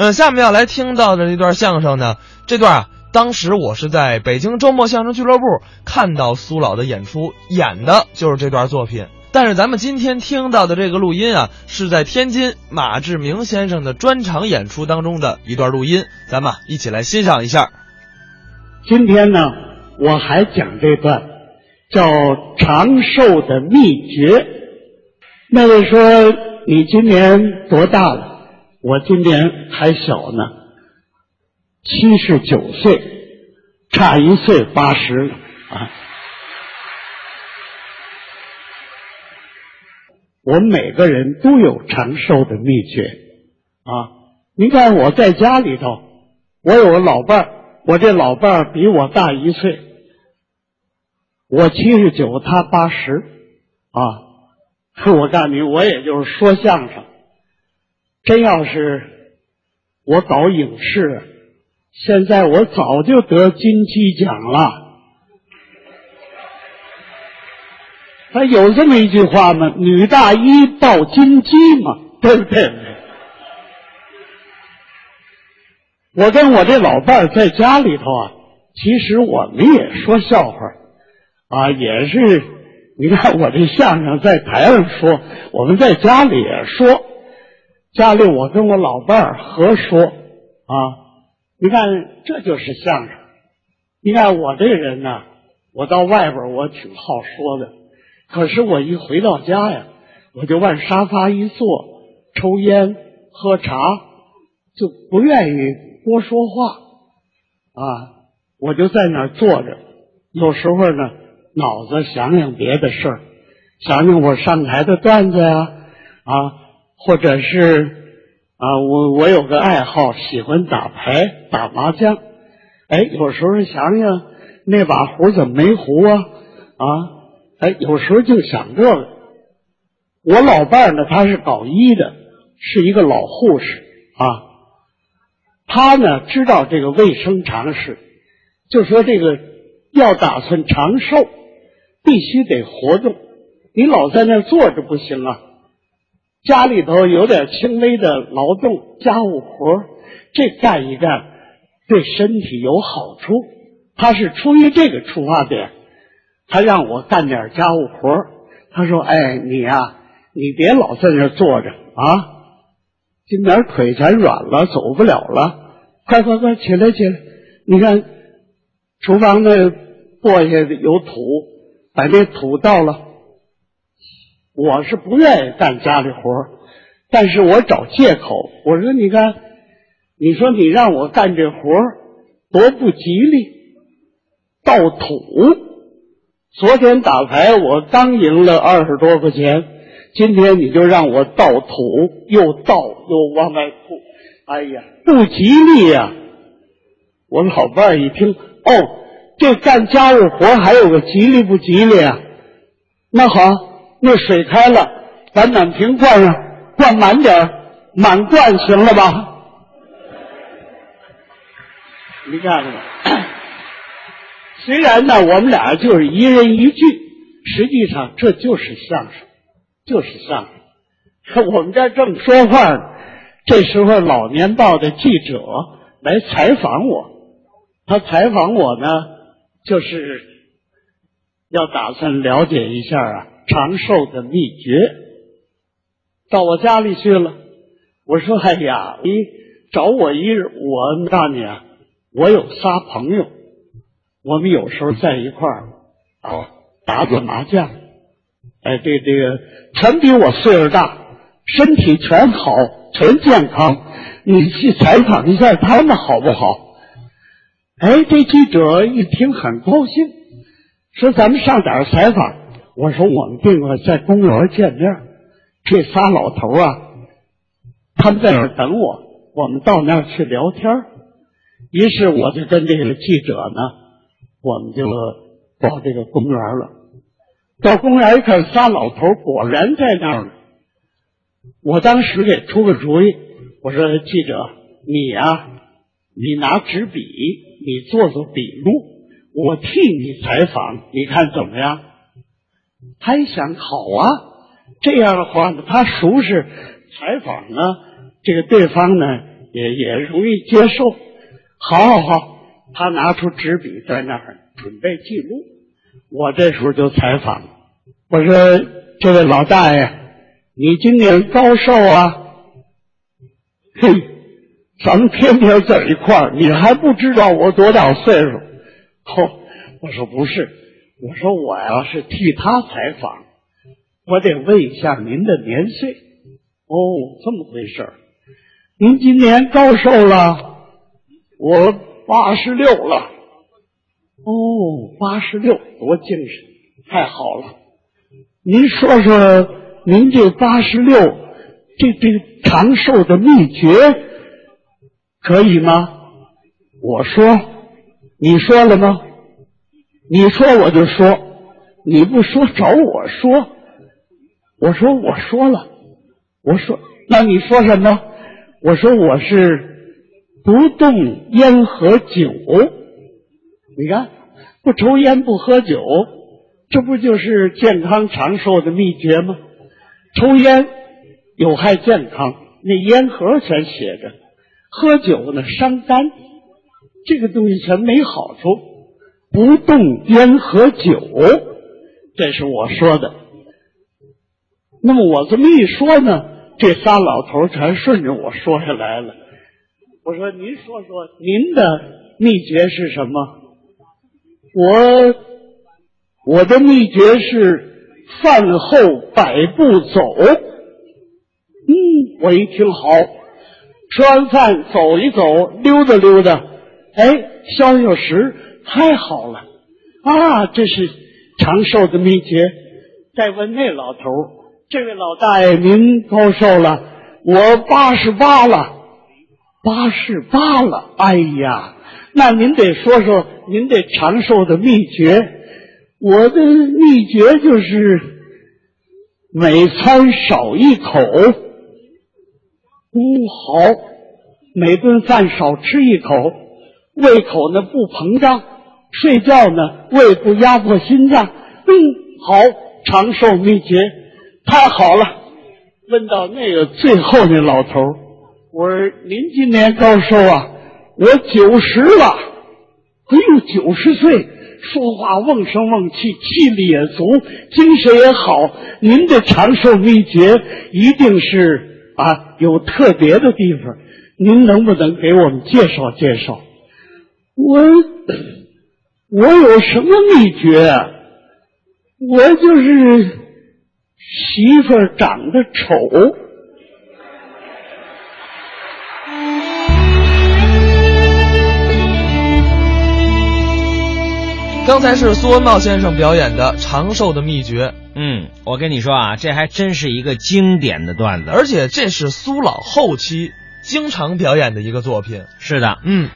嗯，下面要来听到的这段相声呢，这段啊，当时我是在北京周末相声俱乐部看到苏老的演出，演的就是这段作品。但是咱们今天听到的这个录音啊，是在天津马志明先生的专场演出当中的一段录音，咱们一起来欣赏一下。今天呢，我还讲这段叫长寿的秘诀。那位说你今年多大了？我今年还小呢，七十九岁，差一岁八十了啊！我每个人都有长寿的秘诀啊！你看我在家里头，我有个老伴儿，我这老伴儿比我大一岁，我七十九，他八十啊！我告诉你，我也就是说相声。真要是我搞影视，现在我早就得金鸡奖了。他有这么一句话吗？“女大一抱金鸡”嘛，对不对？我跟我这老伴在家里头啊，其实我们也说笑话啊，也是。你看我这相声在台上说，我们在家里也说。家里我跟我老伴儿合说啊，你看这就是相声。你看我这人呢，我到外边我挺好说的，可是我一回到家呀，我就往沙发一坐，抽烟喝茶，就不愿意多说话啊。我就在那儿坐着，有时候呢，脑子想想别的事儿，想想我上台的段子呀啊。或者是啊，我我有个爱好，喜欢打牌、打麻将。哎，有时候想想那把壶怎么没壶啊？啊，哎，有时候就想这个。我老伴儿呢，他是搞医的，是一个老护士啊。他呢知道这个卫生常识，就说这个要打算长寿，必须得活动，你老在那坐着不行啊。家里头有点轻微的劳动家务活这干一干对身体有好处。他是出于这个出发点，他让我干点家务活他说：“哎，你呀，你别老在那坐着啊，今天腿全软了，走不了了。快快快，起来起来！你看厨房那簸下有土，把那土倒了。”我是不愿意干家里活但是我找借口。我说：“你看，你说你让我干这活多不吉利，倒土。昨天打牌我刚赢了二十多块钱，今天你就让我倒土，又倒又往外吐，哎呀，不吉利呀！”我老伴儿一听，哦，这干家务活还有个吉利不吉利啊？那好。那水开了，把暖瓶灌上，灌满点满灌行了吧？你看看，虽然呢，我们俩就是一人一句，实际上这就是相声，就是相声。我们这正说话呢，这时候《老年报》的记者来采访我，他采访我呢，就是要打算了解一下啊。长寿的秘诀，到我家里去了。我说：“哎呀，你找我一日，我告诉你啊，我有仨朋友，我们有时候在一块儿啊打打麻将。哎，这这个全比我岁数大，身体全好，全健康。你去采访一下他们好不好？”哎，这记者一听很高兴，说：“咱们上哪儿采访？”我说我们定了在公园见面，这仨老头啊，他们在那儿等我，我们到那儿去聊天。于是我就跟这个记者呢，我们就到这个公园了。到公园一看，仨老头果然在那儿。我当时给出个主意，我说记者你呀，你拿纸笔，你做做笔录，我替你采访，你看怎么样？他一想，好啊，这样的话呢，他熟识采访呢，这个对方呢也也容易接受。好，好，好，他拿出纸笔在那儿准备记录。我这时候就采访，我说：“这位老大爷，你今年高寿啊？”嘿，咱们天天在一块儿，你还不知道我多大岁数？哦，我说不是，我说我呀是替他采访，我得问一下您的年岁。哦，这么回事。您今年高寿了？我八十六了。哦，八十六，多精神，太好了。您说说，您这八十六，这这长寿的秘诀可以吗？我说，你说了吗？你说我就说，你不说找我说。我说我说了，我说那你说什么？我说我是不动烟和酒。你看，不抽烟不喝酒，这不就是健康长寿的秘诀吗？抽烟有害健康，那烟盒全写着；喝酒呢伤肝，这个东西全没好处。不动烟和酒，这是我说的。那么我这么一说呢，这仨老头全顺着我说下来了。我说：“您说说您的秘诀是什么？”我我的秘诀是饭后百步走。嗯，我一听好，吃完饭走一走，溜达溜达，哎，消消食，太好了啊！这是长寿的秘诀。再问那老头，这位老大爷您高寿了？我八十八了，八十八了。哎呀！那您得说说您这长寿的秘诀。我的秘诀就是每餐少一口。嗯，好，每顿饭少吃一口，胃口呢不膨胀，睡觉呢胃不压迫心脏。嗯，好，长寿秘诀太好了。问到那个最后那老头，我说您今年高寿啊？我九十了，哎呦，九十岁，说话瓮声瓮气，气力也足，精神也好。您的长寿秘诀一定是啊有特别的地方，您能不能给我们介绍介绍？我我有什么秘诀？我就是媳妇儿长得丑。刚才是苏文茂先生表演的《长寿的秘诀》。嗯，我跟你说啊，这还真是一个经典的段子，而且这是苏老后期经常表演的一个作品。是的，嗯。